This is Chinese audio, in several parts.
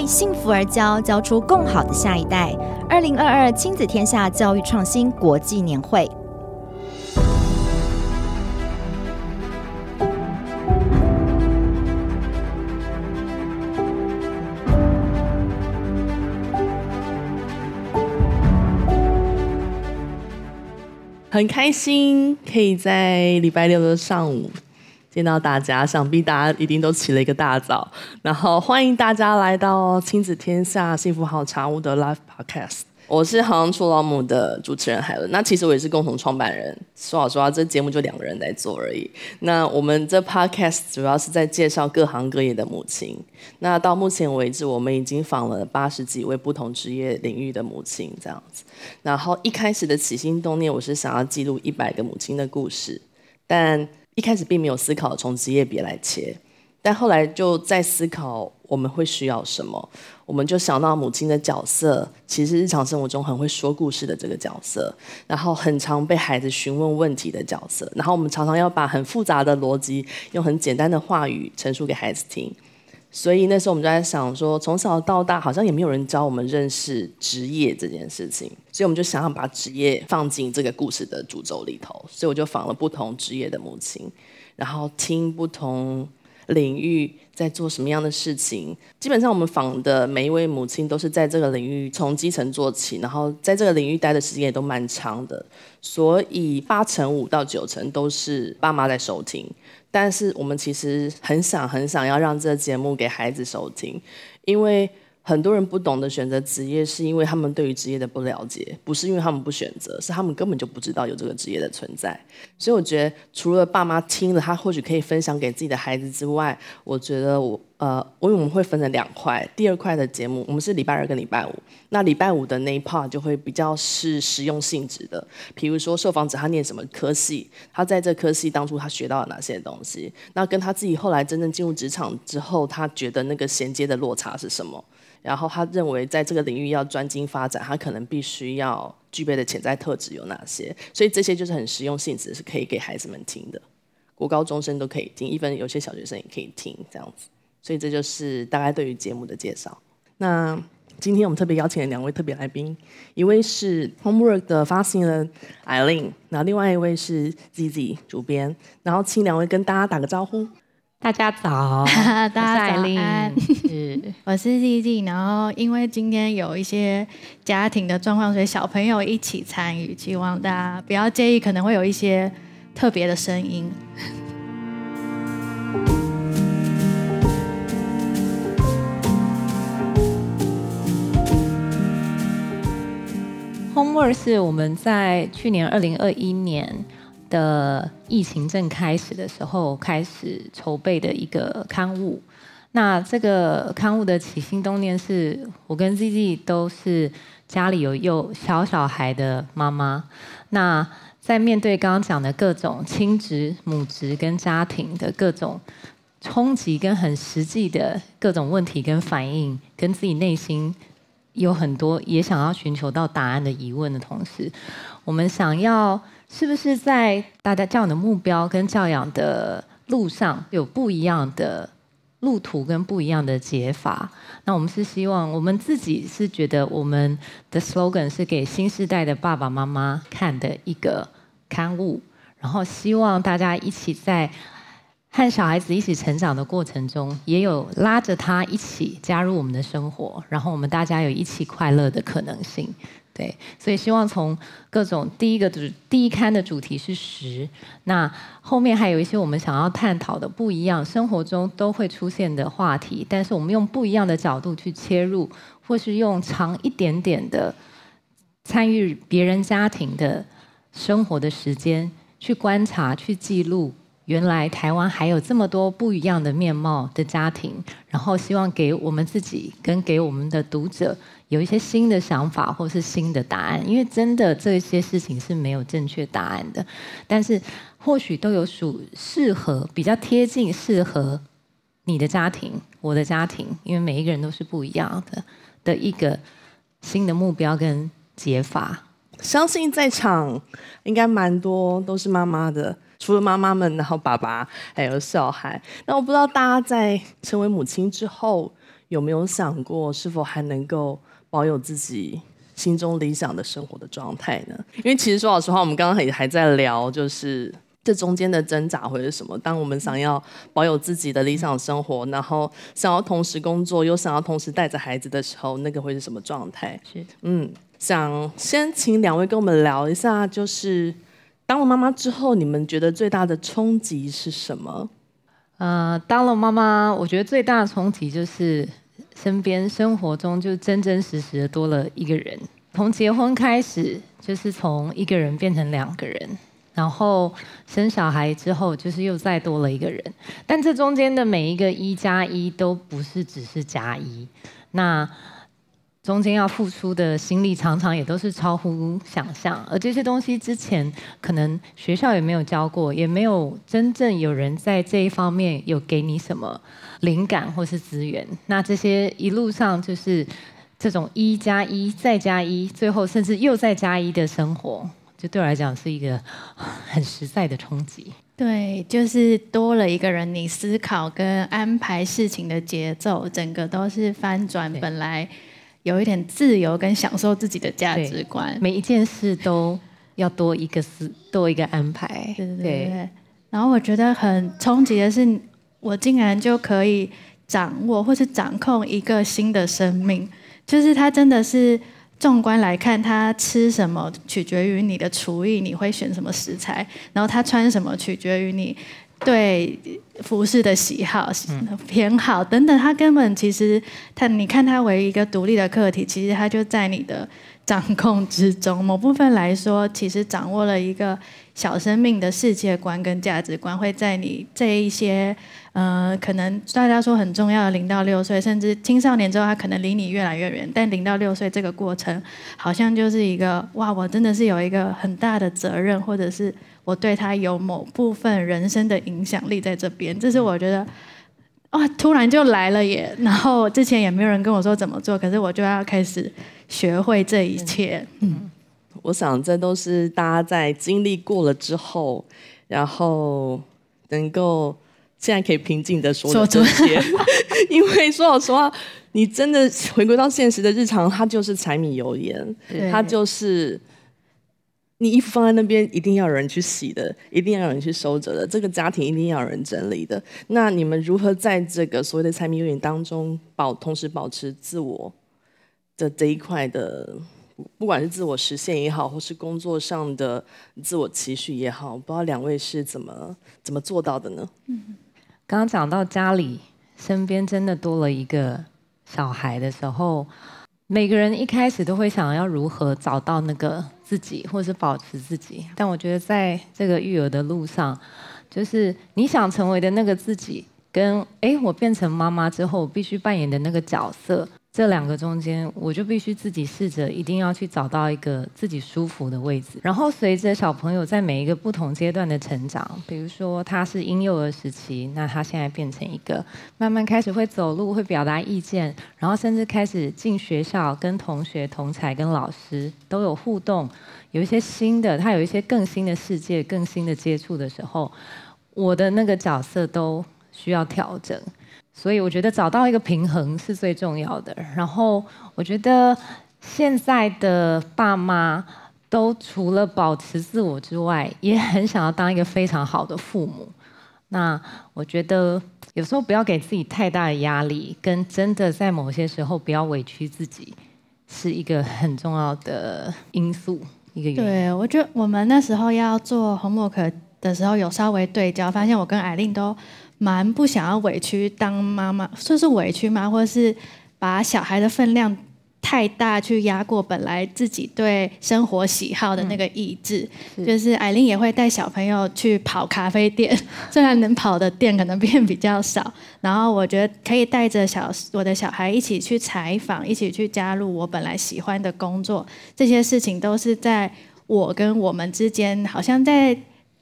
为幸福而教，教出更好的下一代。二零二二亲子天下教育创新国际年会。很开心可以在礼拜六的上午见到大家，想必大家一定都起了一个大早，然后欢迎大家来到亲子天下幸福好茶屋的 Live Podcast。我是行出老母的主持人海伦，那其实我也是共同创办人。说老实话，这节目就两个人在做而已。那我们这 podcast 主要是在介绍各行各业的母亲。那到目前为止，我们已经访了八十几位不同职业领域的母亲，这样子。然后一开始的起心动念，我是想要记录一百个母亲的故事，但一开始并没有思考从职业别来切。但后来就在思考我们会需要什么，我们就想到母亲的角色，其实日常生活中很会说故事的这个角色，然后很常被孩子询问问题的角色，然后我们常常要把很复杂的逻辑用很简单的话语陈述给孩子听，所以那时候我们就在想说，从小到大好像也没有人教我们认识职业这件事情，所以我们就想要把职业放进这个故事的主轴里头，所以我就访了不同职业的母亲，然后听不同。领域在做什么样的事情？基本上我们访的每一位母亲都是在这个领域从基层做起，然后在这个领域待的时间也都蛮长的，所以八成五到九成都是爸妈在收听。但是我们其实很想很想要让这个节目给孩子收听，因为。很多人不懂得选择职业，是因为他们对于职业的不了解，不是因为他们不选择，是他们根本就不知道有这个职业的存在。所以我觉得，除了爸妈听了，他或许可以分享给自己的孩子之外，我觉得我呃，因为我们会分成两块。第二块的节目，我们是礼拜二跟礼拜五。那礼拜五的那一 part 就会比较是实用性质的，比如说受访者他念什么科系，他在这科系当初他学到了哪些东西，那跟他自己后来真正进入职场之后，他觉得那个衔接的落差是什么？然后他认为，在这个领域要专精发展，他可能必须要具备的潜在特质有哪些？所以这些就是很实用性质，是可以给孩子们听的，国高中生都可以听，even 有些小学生也可以听这样子。所以这就是大概对于节目的介绍。那今天我们特别邀请了两位特别来宾，一位是 Homework 的发行人 Eileen，然后另外一位是 ZZ 主编，然后请两位跟大家打个招呼。大家早，大家早安，是，我是 ZZ，然后因为今天有一些家庭的状况，所以小朋友一起参与，希望大家不要介意，可能会有一些特别的声音。空耳是我们在去年二零二一年。的疫情正开始的时候，开始筹备的一个刊物。那这个刊物的起心动念是，我跟 ZZ 都是家里有幼小小孩的妈妈。那在面对刚刚讲的各种亲职、母职跟家庭的各种冲击，跟很实际的各种问题跟反应，跟自己内心有很多也想要寻求到答案的疑问的同时，我们想要。是不是在大家教养的目标跟教养的路上有不一样的路途跟不一样的解法？那我们是希望我们自己是觉得我们的 slogan 是给新时代的爸爸妈妈看的一个刊物，然后希望大家一起在和小孩子一起成长的过程中，也有拉着他一起加入我们的生活，然后我们大家有一起快乐的可能性。对，所以希望从各种第一个主第一刊的主题是十，那后面还有一些我们想要探讨的不一样，生活中都会出现的话题，但是我们用不一样的角度去切入，或是用长一点点的参与别人家庭的生活的时间去观察、去记录，原来台湾还有这么多不一样的面貌的家庭，然后希望给我们自己跟给我们的读者。有一些新的想法，或是新的答案，因为真的这些事情是没有正确答案的，但是或许都有属适合、比较贴近适合你的家庭、我的家庭，因为每一个人都是不一样的的一个新的目标跟解法。相信在场应该蛮多都是妈妈的，除了妈妈们，然后爸爸还有小孩。那我不知道大家在成为母亲之后。有没有想过是否还能够保有自己心中理想的生活的状态呢？因为其实说老实话，我们刚刚也还在聊，就是这中间的挣扎会是什么？当我们想要保有自己的理想生活，然后想要同时工作，又想要同时带着孩子的时候，那个会是什么状态？是，嗯，想先请两位跟我们聊一下，就是当了妈妈之后，你们觉得最大的冲击是什么？呃，当了妈妈，我觉得最大的冲击就是身边生活中就真真实实的多了一个人。从结婚开始，就是从一个人变成两个人，然后生小孩之后，就是又再多了一个人。但这中间的每一个一加一都不是只是加一，那。中间要付出的心力常常也都是超乎想象，而这些东西之前可能学校也没有教过，也没有真正有人在这一方面有给你什么灵感或是资源。那这些一路上就是这种一加一再加一，最后甚至又再加一的生活，就对我来讲是一个很实在的冲击。对，就是多了一个人，你思考跟安排事情的节奏，整个都是翻转本来。有一点自由跟享受自己的价值观，每一件事都要多一个思，多一个安排。对对对，对。然后我觉得很冲击的是，我竟然就可以掌握或是掌控一个新的生命，就是它真的是纵观来看，他吃什么取决于你的厨艺，你会选什么食材，然后他穿什么取决于你。对服饰的喜好、偏好等等，他根本其实他，你看他为一个独立的客体，其实他就在你的掌控之中。某部分来说，其实掌握了一个小生命的世界观跟价值观，会在你这一些呃，可能大家说很重要的零到六岁，甚至青少年之后，他可能离你越来越远。但零到六岁这个过程，好像就是一个哇，我真的是有一个很大的责任，或者是。我对他有某部分人生的影响力在这边，这是我觉得，哇，突然就来了耶！然后之前也没有人跟我说怎么做，可是我就要开始学会这一切。嗯，我想这都是大家在经历过了之后，然后能够现在可以平静的说的这些。因为说老实话，你真的回归到现实的日常，它就是柴米油盐，它就是。你衣服放在那边，一定要有人去洗的，一定要有人去收着的。这个家庭一定要有人整理的。那你们如何在这个所谓的柴米油盐当中保，同时保持自我的这一块的，不管是自我实现也好，或是工作上的自我期许也好，不知道两位是怎么怎么做到的呢？嗯，刚刚讲到家里身边真的多了一个小孩的时候，每个人一开始都会想要如何找到那个。自己，或是保持自己，但我觉得在这个育儿的路上，就是你想成为的那个自己，跟哎，我变成妈妈之后必须扮演的那个角色。这两个中间，我就必须自己试着，一定要去找到一个自己舒服的位置。然后随着小朋友在每一个不同阶段的成长，比如说他是婴幼儿时期，那他现在变成一个慢慢开始会走路、会表达意见，然后甚至开始进学校，跟同学、同侪、跟老师都有互动，有一些新的，他有一些更新的世界、更新的接触的时候，我的那个角色都需要调整。所以我觉得找到一个平衡是最重要的。然后我觉得现在的爸妈都除了保持自我之外，也很想要当一个非常好的父母。那我觉得有时候不要给自己太大的压力，跟真的在某些时候不要委屈自己，是一个很重要的因素。一个原因。对，我觉得我们那时候要做 homework 的时候，有稍微对焦，发现我跟艾琳都。蛮不想要委屈当妈妈，说是委屈吗？或者是把小孩的分量太大，去压过本来自己对生活喜好的那个意志。就是艾琳也会带小朋友去跑咖啡店，虽然能跑的店可能变比较少。然后我觉得可以带着小我的小孩一起去采访，一起去加入我本来喜欢的工作。这些事情都是在我跟我们之间，好像在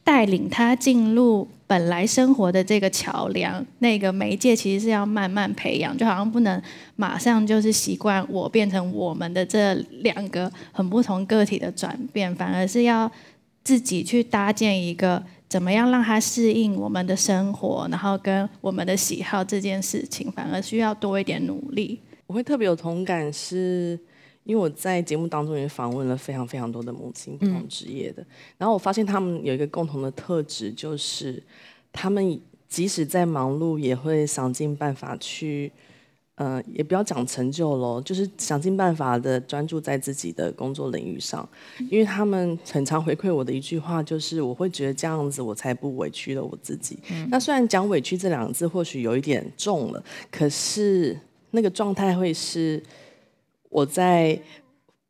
带领他进入。本来生活的这个桥梁，那个媒介其实是要慢慢培养，就好像不能马上就是习惯我变成我们的这两个很不同个体的转变，反而是要自己去搭建一个怎么样让他适应我们的生活，然后跟我们的喜好这件事情，反而需要多一点努力。我会特别有同感是，因为我在节目当中也访问了非常非常多的母亲，不同职业的，嗯、然后我发现他们有一个共同的特质，就是他们即使在忙碌，也会想尽办法去。嗯、呃，也不要讲成就喽，就是想尽办法的专注在自己的工作领域上，因为他们很常回馈我的一句话就是，我会觉得这样子我才不委屈了我自己。嗯、那虽然讲委屈这两个字或许有一点重了，可是那个状态会是我在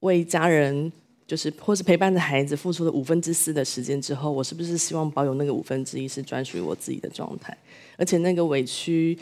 为家人，就是或是陪伴着孩子付出了五分之四的时间之后，我是不是希望保有那个五分之一是专属于我自己的状态，而且那个委屈。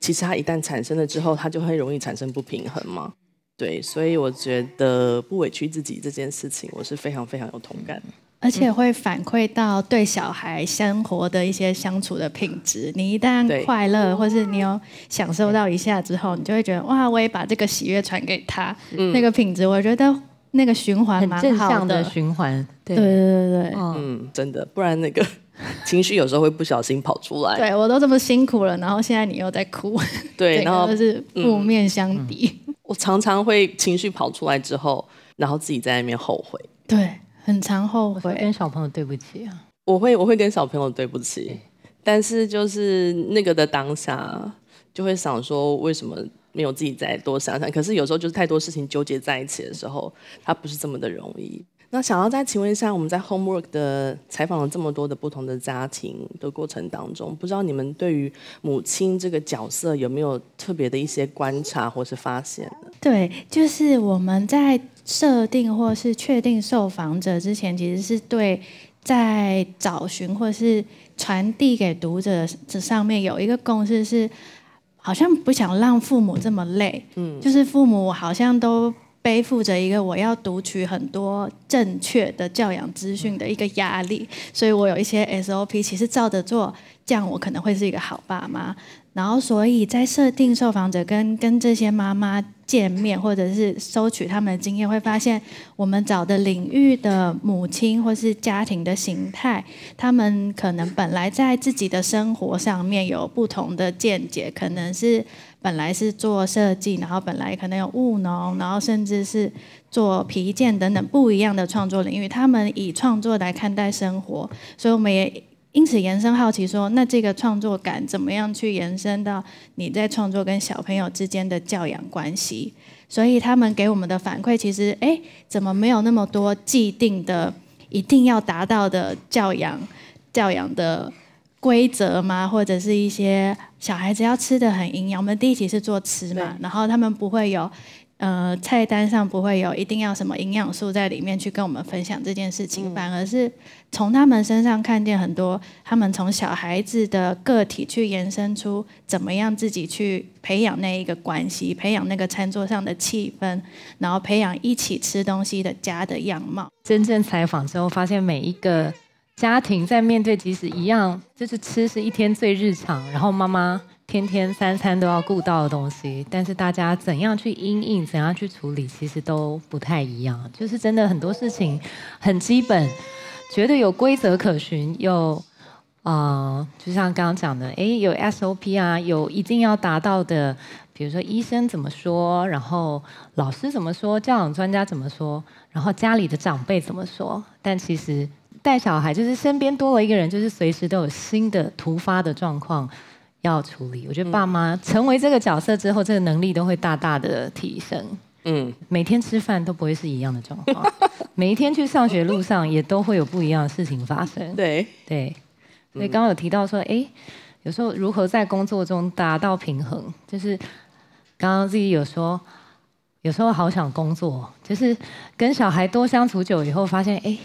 其实它一旦产生了之后，它就会容易产生不平衡嘛。对，所以我觉得不委屈自己这件事情，我是非常非常有同感。而且会反馈到对小孩生活的一些相处的品质。你一旦快乐，或是你有享受到一下之后，你就会觉得哇，我也把这个喜悦传给他。嗯、那个品质，我觉得那个循环蛮好的，正向的循环。对对对对对，嗯，真的，不然那个。情绪有时候会不小心跑出来。对，我都这么辛苦了，然后现在你又在哭。对，然后就是负面相抵。嗯嗯。我常常会情绪跑出来之后，然后自己在那边后悔。对，很常后悔。跟小朋友对不起啊。我会，我会跟小朋友对不起，但是就是那个的当下，就会想说，为什么没有自己再多想想？可是有时候就是太多事情纠结在一起的时候，它不是这么的容易。那想要再请问一下，我们在 Homework 的采访了这么多的不同的家庭的过程当中，不知道你们对于母亲这个角色有没有特别的一些观察或是发现呢？对，就是我们在设定或是确定受访者之前，其实是对在找寻或是传递给读者这上面有一个共识，是好像不想让父母这么累，嗯，就是父母好像都。背负着一个我要读取很多正确的教养资讯的一个压力，所以我有一些 SOP，其实照着做，这样我可能会是一个好爸妈。然后，所以在设定受访者跟跟这些妈妈见面，或者是收取他们的经验，会发现我们找的领域的母亲或是家庭的形态，他们可能本来在自己的生活上面有不同的见解，可能是。本来是做设计，然后本来可能有务农，然后甚至是做皮件等等不一样的创作领域。他们以创作来看待生活，所以我们也因此延伸好奇说，那这个创作感怎么样去延伸到你在创作跟小朋友之间的教养关系？所以他们给我们的反馈，其实哎，怎么没有那么多既定的一定要达到的教养教养的规则吗？或者是一些？小孩子要吃的很营养，我们第一期是做吃嘛，然后他们不会有，呃，菜单上不会有一定要什么营养素在里面去跟我们分享这件事情，嗯、反而是从他们身上看见很多，他们从小孩子的个体去延伸出怎么样自己去培养那一个关系，培养那个餐桌上的气氛，然后培养一起吃东西的家的样貌。真正采访之后，发现每一个。家庭在面对即使一样，就是吃是一天最日常，然后妈妈天天三餐都要顾到的东西，但是大家怎样去因应，怎样去处理，其实都不太一样。就是真的很多事情很基本，觉得有规则可循，有啊、就像刚刚讲的，诶，有 SOP 啊，有一定要达到的，比如说医生怎么说，然后老师怎么说，教养专家怎么说，然后家里的长辈怎么说，但其实。带小孩就是身边多了一个人，就是随时都有新的突发的状况要处理。我觉得爸妈成为这个角色之后，这个能力都会大大的提升。嗯，每天吃饭都不会是一样的状况，每一天去上学路上也都会有不一样的事情发生。对对，所以刚刚有提到说，哎，有时候如何在工作中达到平衡，就是刚刚自己有说，有时候好想工作，就是跟小孩多相处久以后，发现哎。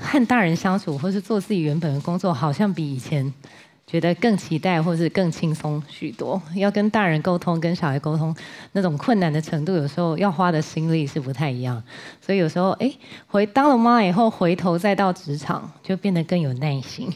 和大人相处，或是做自己原本的工作，好像比以前觉得更期待，或是更轻松许多。要跟大人沟通，跟小孩沟通，那种困难的程度，有时候要花的心力是不太一样。所以有时候，哎，回当了妈以后，回头再到职场，就变得更有耐心。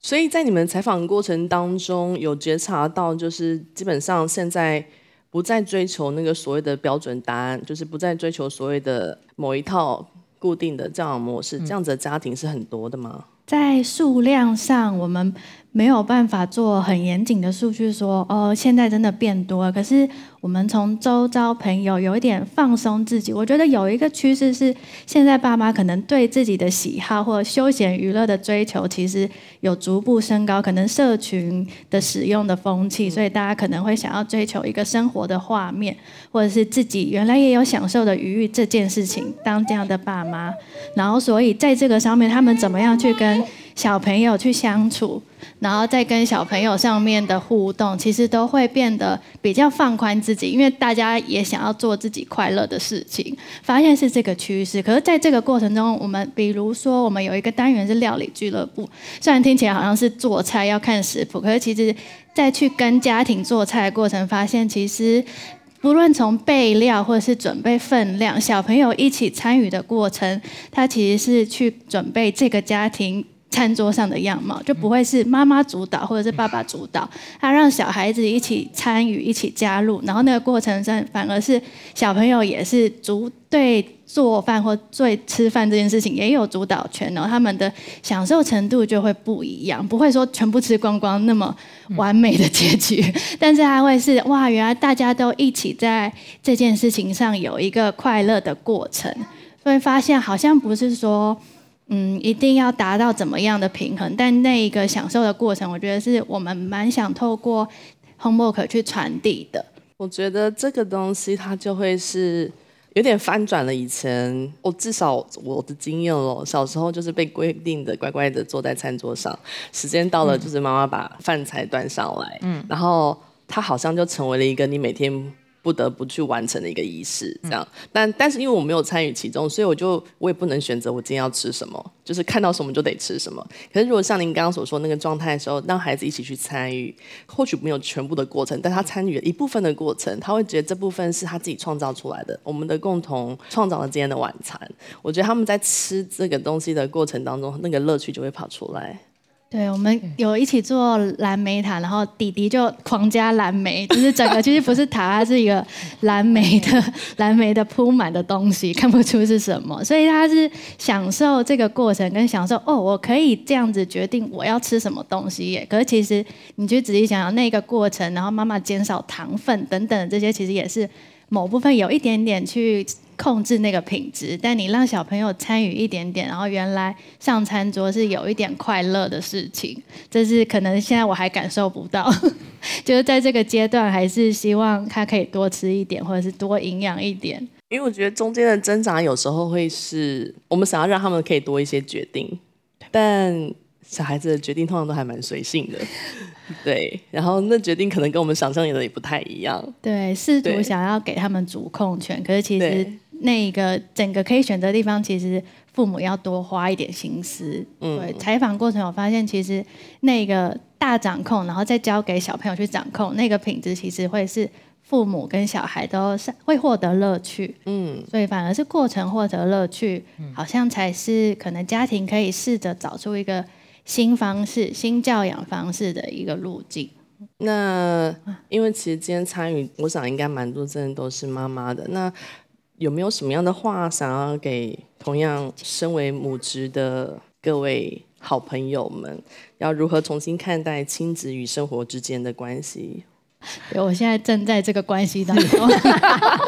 所以在你们采访过程当中，有觉察到，就是基本上现在不再追求那个所谓的标准答案，就是不再追求所谓的某一套。固定的教养模式，这样子的家庭是很多的吗？在数量上，我们。没有办法做很严谨的数据说，哦，现在真的变多了。可是我们从周遭朋友有一点放松自己，我觉得有一个趋势是，现在爸妈可能对自己的喜好或休闲娱乐的追求，其实有逐步升高。可能社群的使用的风气，所以大家可能会想要追求一个生活的画面，或者是自己原来也有享受的余裕这件事情。当这样的爸妈，然后所以在这个上面，他们怎么样去跟小朋友去相处？然后再跟小朋友上面的互动，其实都会变得比较放宽自己，因为大家也想要做自己快乐的事情。发现是这个趋势，可是在这个过程中，我们比如说我们有一个单元是料理俱乐部，虽然听起来好像是做菜要看食谱，可是其实在去跟家庭做菜的过程，发现其实不论从备料或者是准备分量，小朋友一起参与的过程，他其实是去准备这个家庭。餐桌上的样貌就不会是妈妈主导或者是爸爸主导，他让小孩子一起参与、一起加入，然后那个过程上反而是小朋友也是主对做饭或对吃饭这件事情也有主导权，然后他们的享受程度就会不一样，不会说全部吃光光那么完美的结局，但是他会是哇，原来大家都一起在这件事情上有一个快乐的过程，会发现好像不是说。嗯，一定要达到怎么样的平衡？但那一个享受的过程，我觉得是我们蛮想透过 homework 去传递的。我觉得这个东西它就会是有点翻转了以前，我至少我的经验咯，小时候就是被规定的乖乖的坐在餐桌上，时间到了就是妈妈把饭菜端上来，嗯，然后它好像就成为了一个你每天。不得不去完成的一个仪式，这样。但但是因为我没有参与其中，所以我就我也不能选择我今天要吃什么，就是看到什么就得吃什么。可是如果像您刚刚所说那个状态的时候，让孩子一起去参与，或许没有全部的过程，但他参与了一部分的过程，他会觉得这部分是他自己创造出来的，我们的共同创造了今天的晚餐。我觉得他们在吃这个东西的过程当中，那个乐趣就会跑出来。对，我们有一起做蓝莓塔，然后弟弟就狂加蓝莓，就是整个其实不是塔，它是一个蓝莓的 蓝莓的铺满的东西，看不出是什么，所以他是享受这个过程，跟享受哦，我可以这样子决定我要吃什么东西耶。可是其实你去仔细想想那个过程，然后妈妈减少糖分等等这些，其实也是某部分有一点点去。控制那个品质，但你让小朋友参与一点点，然后原来上餐桌是有一点快乐的事情，这是可能现在我还感受不到，就是在这个阶段，还是希望他可以多吃一点，或者是多营养一点。因为我觉得中间的挣扎有时候会是我们想要让他们可以多一些决定，但小孩子的决定通常都还蛮随性的。对，然后那决定可能跟我们想象的也不太一样。对，试图想要给他们主控权，可是其实那个整个可以选择的地方，其实父母要多花一点心思。嗯，对，采访过程我发现，其实那个大掌控，然后再交给小朋友去掌控，那个品质其实会是父母跟小孩都是会获得乐趣。嗯，所以反而是过程获得乐趣，好像才是可能家庭可以试着找出一个。新方式、新教养方式的一个路径。那因为其实今天参与，我想应该蛮多真的都是妈妈的。那有没有什么样的话想要给同样身为母职的各位好朋友们？要如何重新看待亲子与生活之间的关系？对，我现在正在这个关系当中。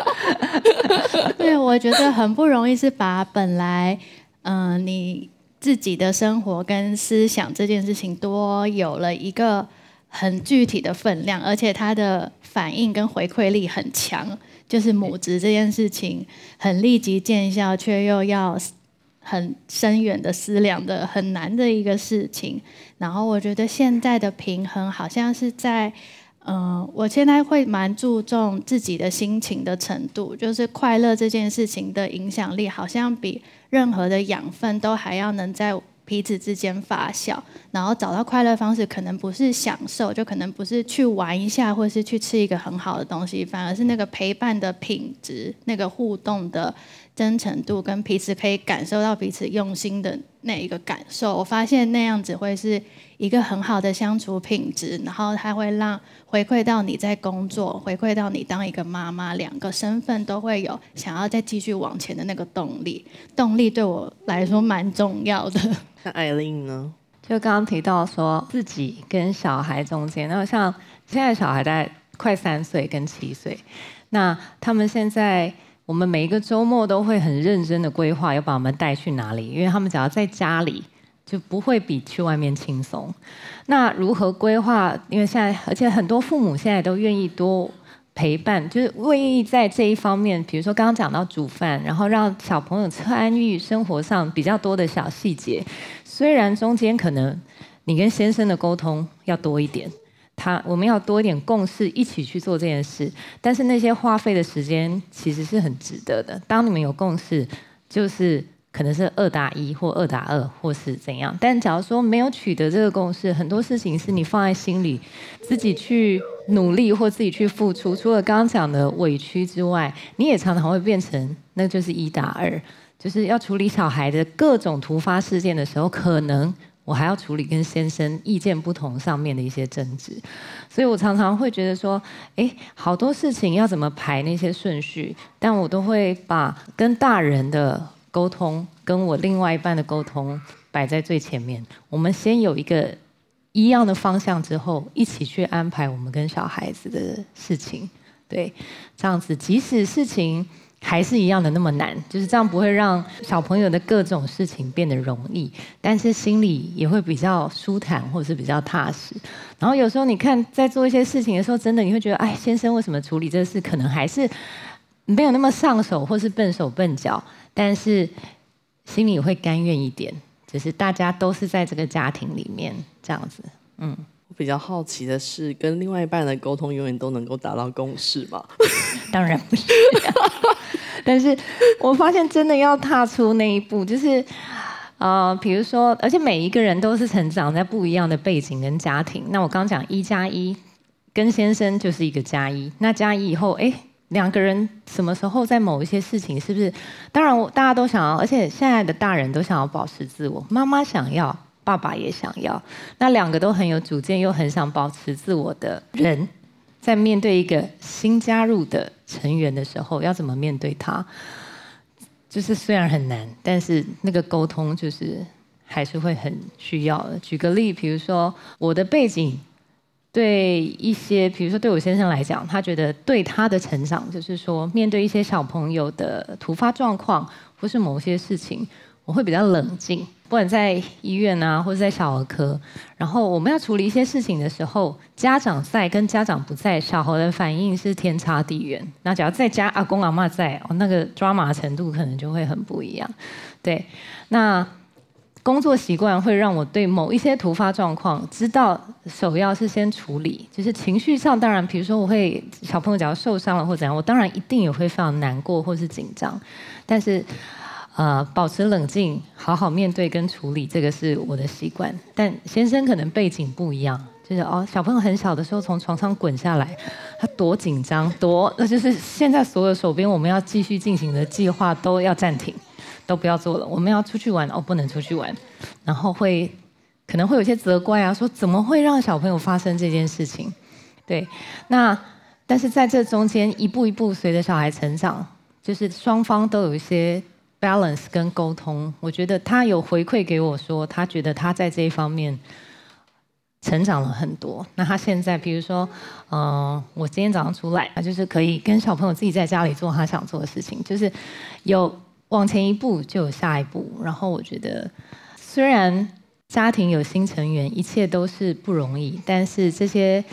对，我觉得很不容易，是把本来嗯、呃、你。自己的生活跟思想这件事情，多有了一个很具体的分量，而且它的反应跟回馈力很强。就是母职这件事情，很立即见效，却又要很深远的思量的很难的一个事情。然后我觉得现在的平衡，好像是在。嗯，我现在会蛮注重自己的心情的程度，就是快乐这件事情的影响力，好像比任何的养分都还要能在彼此之间发酵，然后找到快乐方式，可能不是享受，就可能不是去玩一下，或是去吃一个很好的东西，反而是那个陪伴的品质，那个互动的真诚度，跟彼此可以感受到彼此用心的那一个感受。我发现那样子会是一个很好的相处品质，然后它会让回馈到你在工作，回馈到你当一个妈妈，两个身份都会有想要再继续往前的那个动力。动力对我来说蛮重要的。那艾琳呢？就刚刚提到说自己跟小孩中间，然后像现在小孩在快三岁跟七岁，那他们现在。我们每一个周末都会很认真的规划，要把我们带去哪里，因为他们只要在家里，就不会比去外面轻松。那如何规划？因为现在，而且很多父母现在都愿意多陪伴，就是愿意在这一方面，比如说刚刚讲到煮饭，然后让小朋友参与生活上比较多的小细节。虽然中间可能你跟先生的沟通要多一点。他，我们要多一点共识，一起去做这件事。但是那些花费的时间其实是很值得的。当你们有共识，就是可能是二打一或二打二，或是怎样。但假如说没有取得这个共识，很多事情是你放在心里，自己去努力或自己去付出。除了刚刚讲的委屈之外，你也常常会变成那就是一打二，就是要处理小孩的各种突发事件的时候，可能。我还要处理跟先生意见不同上面的一些争执，所以我常常会觉得说，哎，好多事情要怎么排那些顺序，但我都会把跟大人的沟通，跟我另外一半的沟通摆在最前面。我们先有一个一样的方向之后，一起去安排我们跟小孩子的事情，对，这样子，即使事情。还是一样的那么难，就是这样不会让小朋友的各种事情变得容易，但是心里也会比较舒坦或者是比较踏实。然后有时候你看在做一些事情的时候，真的你会觉得，哎，先生为什么处理这个事可能还是没有那么上手，或是笨手笨脚，但是心里会甘愿一点，就是大家都是在这个家庭里面这样子，嗯。我比较好奇的是，跟另外一半的沟通永远都能够达到共识吗？当然不是，但是我发现真的要踏出那一步，就是呃，比如说，而且每一个人都是成长在不一样的背景跟家庭。那我刚讲一加一，跟先生就是一个加一。那加一以后，哎，两个人什么时候在某一些事情，是不是？当然，大家都想要，而且现在的大人都想要保持自我。妈妈想要。爸爸也想要，那两个都很有主见，又很想保持自我的人，在面对一个新加入的成员的时候，要怎么面对他？就是虽然很难，但是那个沟通就是还是会很需要的。举个例，比如说我的背景，对一些，比如说对我先生来讲，他觉得对他的成长，就是说面对一些小朋友的突发状况，或是某些事情，我会比较冷静。不管在医院啊，或者在小儿科，然后我们要处理一些事情的时候，家长在跟家长不在，小孩的反应是天差地远。那只要在家阿公阿妈在，哦，那个抓马程度可能就会很不一样。对，那工作习惯会让我对某一些突发状况，知道首要是先处理，就是情绪上，当然，比如说我会小朋友只要受伤了或怎样，我当然一定也会非常难过或是紧张，但是。呃，保持冷静，好好面对跟处理，这个是我的习惯。但先生可能背景不一样，就是哦，小朋友很小的时候从床上滚下来，他多紧张，多，那就是现在所有手边我们要继续进行的计划都要暂停，都不要做了。我们要出去玩，哦，不能出去玩，然后会可能会有些责怪啊，说怎么会让小朋友发生这件事情？对，那但是在这中间一步一步随着小孩成长，就是双方都有一些。balance 跟沟通，我觉得他有回馈给我说，他觉得他在这一方面成长了很多。那他现在，比如说，嗯、我今天早上出来，他就是可以跟小朋友自己在家里做他想做的事情，就是有往前一步就有下一步。然后我觉得，虽然家庭有新成员，一切都是不容易，但是这些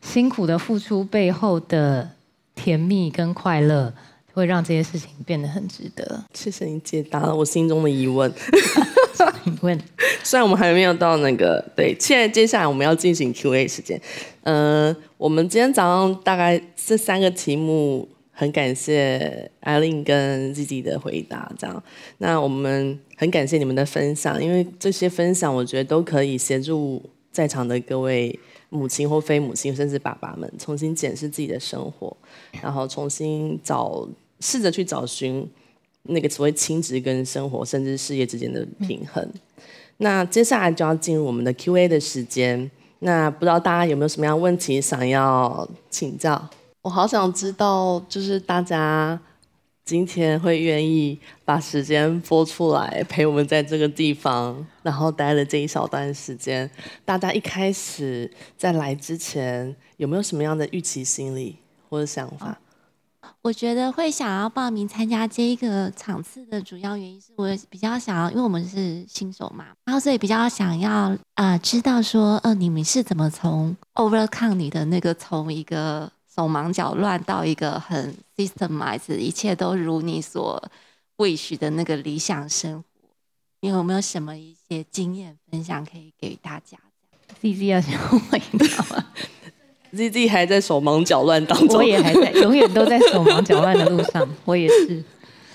辛苦的付出背后的甜蜜跟快乐。会让这些事情变得很值得。谢谢你解答了我心中的疑问。疑问，虽然我们还没有到那个对，现在接下来我们要进行 Q&A 时间。呃，我们今天早上大概这三个题目，很感谢艾琳跟 Gigi 的回答。这样，那我们很感谢你们的分享，因为这些分享我觉得都可以协助在场的各位母亲或非母亲，甚至爸爸们重新检视自己的生活，然后重新找。试着去找寻那个所谓亲职跟生活甚至事业之间的平衡。那接下来就要进入我们的 Q&A 的时间。那不知道大家有没有什么样问题想要请教？我好想知道，就是大家今天会愿意把时间拨出来陪我们在这个地方，然后待了这一小段时间。大家一开始在来之前有没有什么样的预期心理或者想法？我觉得会想要报名参加这一个场次的主要原因是我比较想要，因为我们是新手嘛，然后所以比较想要啊、知道说，呃，你们是怎么从 overcome 你的那个从一个。手忙脚乱到一个很 systemized，一切都如你所 wish 的那个理想生活，你有没有什么一些经验分享可以给大家？Z Z 要先回答吗？Z Z 还在手忙脚乱当中，我也还在，永远都在手忙脚乱的路上，我也是。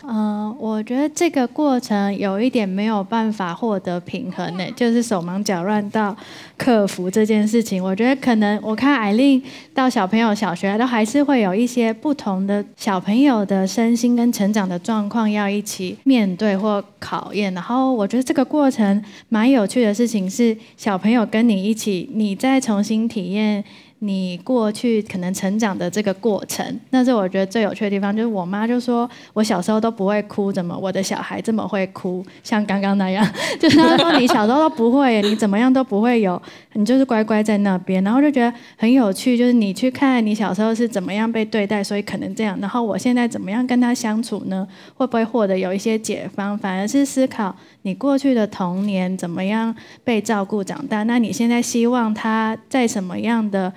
嗯，我觉得这个过程有一点没有办法获得平衡呢，就是手忙脚乱到克服这件事情。我觉得可能我看艾琳到小朋友小学都还是会有一些不同的小朋友的身心跟成长的状况要一起面对或考验。然后我觉得这个过程蛮有趣的事情是小朋友跟你一起，你再重新体验。你过去可能成长的这个过程，那是我觉得最有趣的地方。就是我妈就说，我小时候都不会哭，怎么我的小孩这么会哭？像刚刚那样，就是她说你小时候都不会，你怎么样都不会有，你就是乖乖在那边。然后就觉得很有趣，就是你去看你小时候是怎么样被对待，所以可能这样。然后我现在怎么样跟他相处呢？会不会获得有一些解方？反而是思考你过去的童年怎么样被照顾长大。那你现在希望他在什么样的？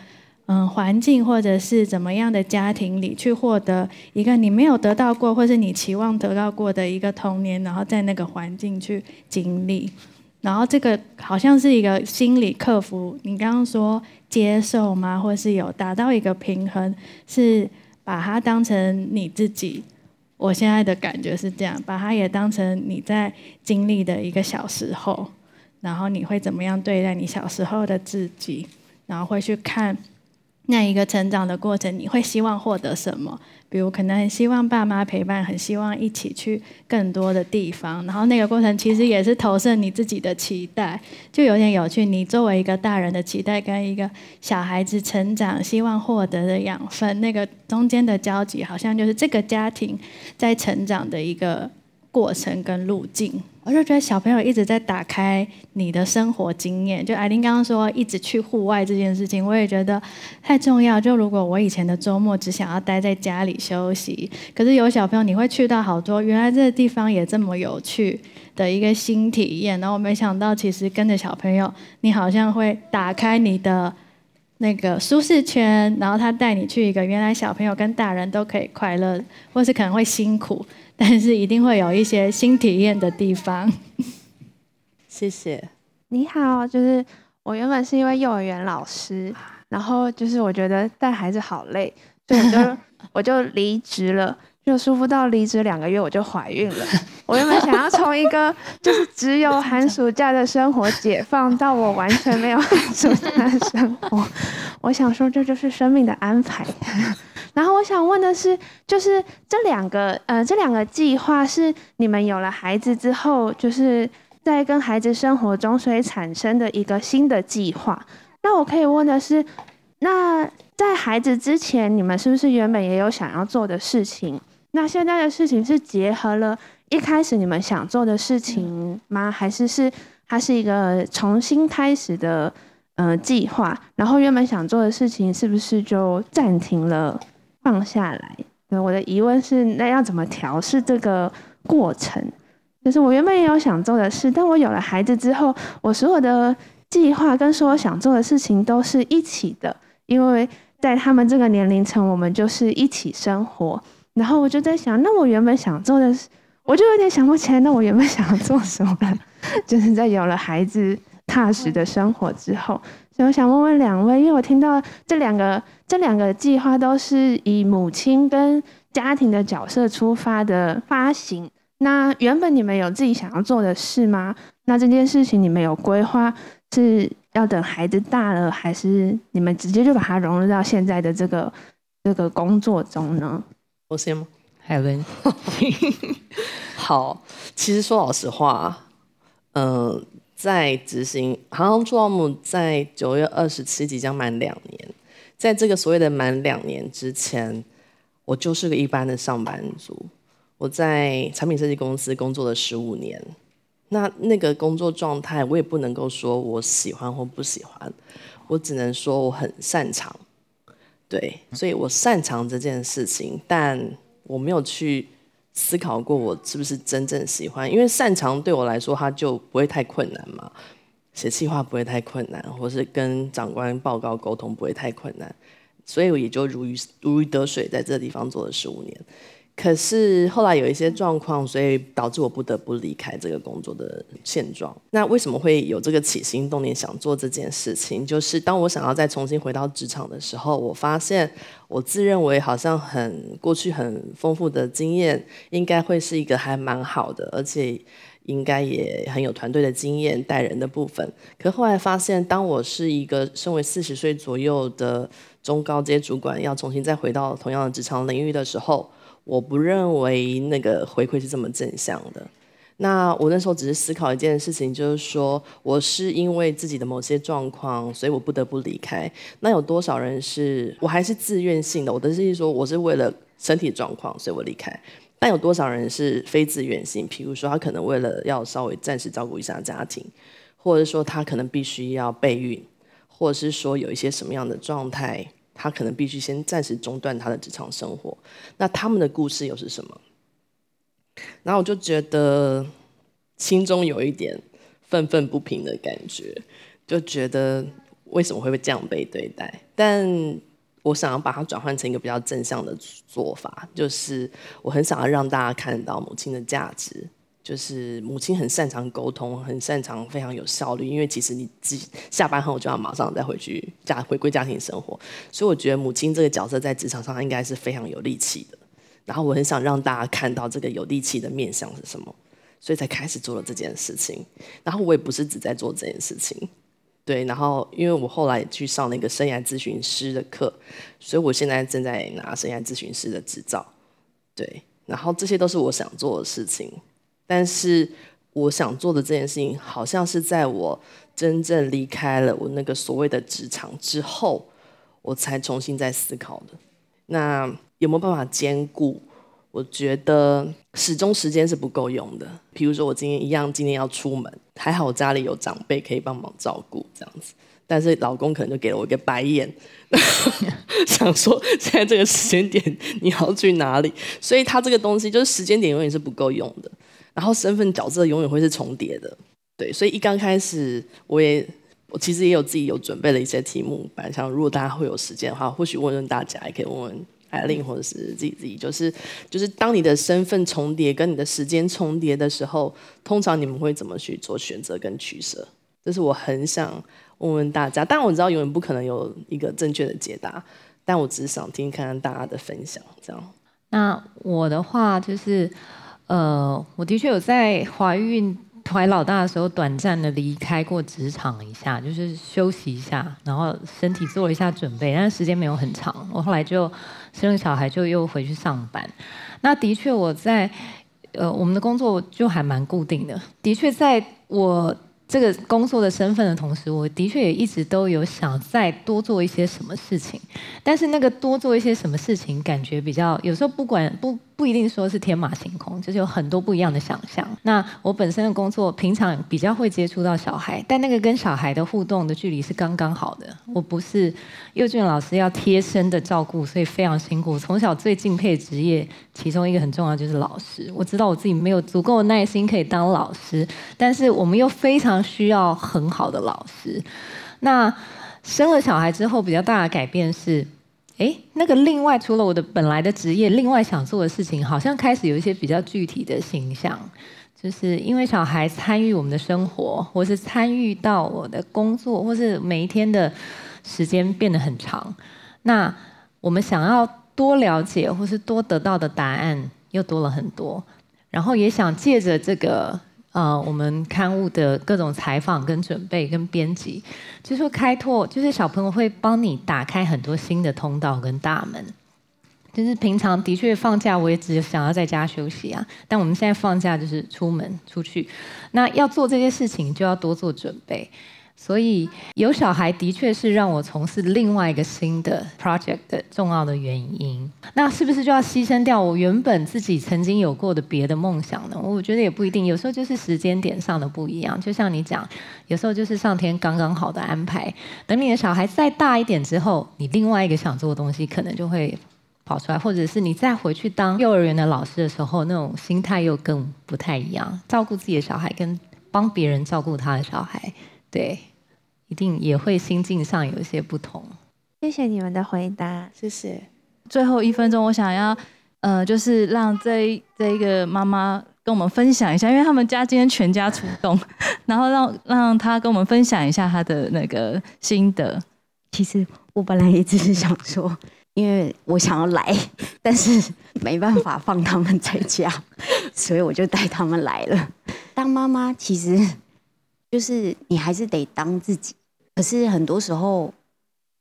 嗯，环境或者是怎么样的家庭里去获得一个你没有得到过，或是你期望得到过的一个童年，然后在那个环境去经历，然后这个好像是一个心理克服。你刚刚说接受吗？或是有达到一个平衡，是把它当成你自己。我现在的感觉是这样，把它也当成你在经历的一个小时候，然后你会怎么样对待你小时候的自己，然后会去看。那一个成长的过程，你会希望获得什么？比如可能很希望爸妈陪伴，很希望一起去更多的地方。然后那个过程其实也是投射你自己的期待，就有点有趣。你作为一个大人的期待，跟一个小孩子成长希望获得的养分，那个中间的交集，好像就是这个家庭在成长的一个过程跟路径。我就觉得小朋友一直在打开你的生活经验，就艾琳刚刚说一直去户外这件事情，我也觉得太重要。就如果我以前的周末只想要待在家里休息，可是有小朋友你会去到好多原来这个地方也这么有趣的一个新体验。然后我没想到，其实跟着小朋友，你好像会打开你的那个舒适圈，然后他带你去一个原来小朋友跟大人都可以快乐，或是可能会辛苦。但是一定会有一些新体验的地方。谢谢。你好，就是我原本是一位幼儿园老师，然后就是我觉得带孩子好累，所以我就 我就离职了。就舒服到离职两个月我就怀孕了。我原本想要从一个 就是只有寒暑假的生活解放到我完全没有寒暑假的生活。我想说这就是生命的安排。然后我想问的是，就是这两个呃，这两个计划是你们有了孩子之后，就是在跟孩子生活中所以产生的一个新的计划。那我可以问的是，那在孩子之前，你们是不是原本也有想要做的事情？那现在的事情是结合了一开始你们想做的事情吗？还是是它是一个重新开始的呃计划？然后原本想做的事情是不是就暂停了？放下来，我的疑问是，那要怎么调试这个过程？就是我原本也有想做的事，但我有了孩子之后，我所有的计划跟所有想做的事情都是一起的，因为在他们这个年龄层，我们就是一起生活。然后我就在想，那我原本想做的，我就有点想不起来，那我原本想要做什么？就是在有了孩子踏实的生活之后。所以我想问问两位，因为我听到这两个这两个计划都是以母亲跟家庭的角色出发的发行。那原本你们有自己想要做的事吗？那这件事情你们有规划是要等孩子大了，还是你们直接就把它融入到现在的这个这个工作中呢？我先吗？海伦，好，其实说老实话，嗯、在执行行行出奥姆，在九月二十七即将满两年，在这个所谓的满两年之前，我就是个一般的上班族。我在产品设计公司工作了十五年，那那个工作状态，我也不能够说我喜欢或不喜欢，我只能说我很擅长。对，所以我擅长这件事情，但我没有去思考过我是不是真正喜欢，因为擅长对我来说，他就不会太困难嘛，写计划不会太困难，或是跟长官报告沟通不会太困难，所以我也就如鱼如鱼得水，在这个地方做了十五年。可是后来有一些状况，所以导致我不得不离开这个工作的现状。那为什么会有这个起心动念想做这件事情？就是当我想要再重新回到职场的时候，我发现我自认为好像很过去很丰富的经验，应该会是一个还蛮好的，而且应该也很有团队的经验带人的部分。可后来发现，当我是一个身为四十岁左右的中高阶主管，要重新再回到同样的职场领域的时候，我不认为那个回馈是这么正向的。那我那时候只是思考一件事情，就是说我是因为自己的某些状况，所以我不得不离开。那有多少人是我还是自愿性的？我的意思是说，我是为了身体状况，所以我离开。但有多少人是非自愿性？比如说，他可能为了要稍微暂时照顾一下家庭，或者说他可能必须要备孕，或者是说有一些什么样的状态。他可能必须先暂时中断他的职场生活，那他们的故事又是什么？然后我就觉得心中有一点愤愤不平的感觉，就觉得为什么会被这样被对待？但我想要把它转换成一个比较正向的做法，就是我很想要让大家看到母亲的价值。就是母亲很擅长沟通，很擅长，非常有效率。因为其实你自己下班后就要马上再回去家回归家庭生活，所以我觉得母亲这个角色在职场上应该是非常有力气的。然后我很想让大家看到这个有力气的面相是什么，所以才开始做了这件事情。然后我也不是只在做这件事情，对。然后因为我后来去上那个生涯咨询师的课，所以我现在正在拿生涯咨询师的执照，对。然后这些都是我想做的事情。但是我想做的这件事情，好像是在我真正离开了我那个所谓的职场之后，我才重新再思考的。那有没有办法兼顾？我觉得始终时间是不够用的。比如说我今天一样，今天要出门，还好我家里有长辈可以帮忙照顾这样子。但是老公可能就给了我一个白眼，想说现在这个时间点你要去哪里？所以他这个东西就是时间点永远是不够用的。然后身份角色永远会是重叠的，对，所以一刚开始我也我其实也有自己有准备了一些题目，本来想如果大家会有时间的话，或许问问大家，也可以问问艾琳或者是自己自己，就是就是当你的身份重叠跟你的时间重叠的时候，通常你们会怎么去做选择跟取舍？这是我很想问问大家，但我知道永远不可能有一个正确的解答，但我只是想听看看大家的分享，这样。那我的话就是。呃，我的确有在怀孕怀老大的时候，短暂的离开过职场一下，就是休息一下，然后身体做了一下准备，但是时间没有很长。我后来就生了小孩，就又回去上班。那的确我在呃，我们的工作就还蛮固定的。的确，在我。这个工作的身份的同时，我的确也一直都有想再多做一些什么事情，但是那个多做一些什么事情，感觉比较有时候不管不不一定说是天马行空，就是有很多不一样的想象。那我本身的工作平常比较会接触到小孩，但那个跟小孩的互动的距离是刚刚好的。我不是幼稚园老师要贴身的照顾，所以非常辛苦。从小最敬佩职业，其中一个很重要就是老师。我知道我自己没有足够的耐心可以当老师，但是我们又非常。需要很好的老师。那生了小孩之后，比较大的改变是，哎，那个另外除了我的本来的职业，另外想做的事情，好像开始有一些比较具体的形象。就是因为小孩参与我们的生活，或是参与到我的工作，或是每一天的时间变得很长。那我们想要多了解，或是多得到的答案又多了很多。然后也想借着这个。呃，我们刊物的各种采访、跟准备、跟编辑，就是说开拓，就是小朋友会帮你打开很多新的通道跟大门。就是平常的确放假，我也只想要在家休息啊。但我们现在放假就是出门出去，那要做这些事情就要多做准备。所以有小孩的确是让我从事另外一个新的 project 的重要的原因。那是不是就要牺牲掉我原本自己曾经有过的别的梦想呢？我觉得也不一定，有时候就是时间点上的不一样。就像你讲，有时候就是上天刚刚好的安排。等你的小孩再大一点之后，你另外一个想做的东西可能就会跑出来，或者是你再回去当幼儿园的老师的时候，那种心态又更不太一样。照顾自己的小孩跟帮别人照顾他的小孩，对。一定也会心境上有一些不同。谢谢你们的回答，谢谢。最后一分钟，我想要，呃，就是让这这一个妈妈跟我们分享一下，因为他们家今天全家出动，然后让让她跟我们分享一下她的那个心得。其实我本来也只是想说，因为我想要来，但是没办法放他们在家，所以我就带他们来了。当妈妈其实就是你还是得当自己。可是很多时候，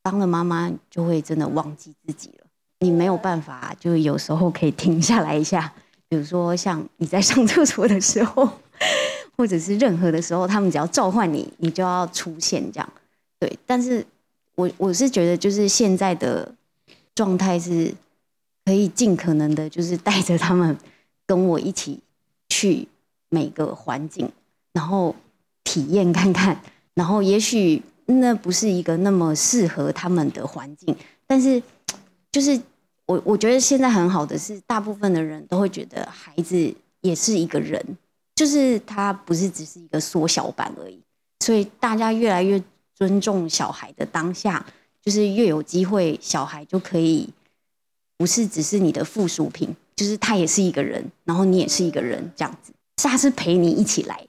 当了妈妈就会真的忘记自己了。你没有办法，就有时候可以停下来一下。比如说，像你在上厕所的时候，或者是任何的时候，他们只要召唤你，你就要出现这样。对，但是我我是觉得，就是现在的状态是，可以尽可能的，就是带着他们跟我一起去每个环境，然后体验看看，然后也许。那不是一个那么适合他们的环境，但是 就是我我觉得现在很好的是，大部分的人都会觉得孩子也是一个人，就是他不是只是一个缩小版而已，所以大家越来越尊重小孩的当下，就是越有机会小孩就可以不是只是你的附属品，就是他也是一个人，然后你也是一个人这样子，是他是陪你一起来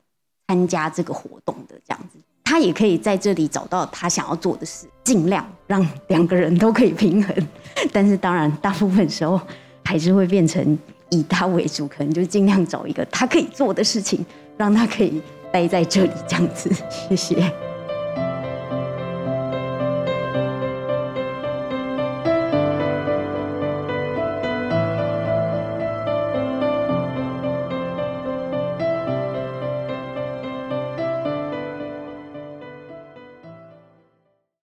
参加这个活动的这样子。他也可以在这里找到他想要做的事，尽量让两个人都可以平衡。但是当然，大部分时候还是会变成以他为主，可能就尽量找一个他可以做的事情，让他可以待在这里这样子。谢谢。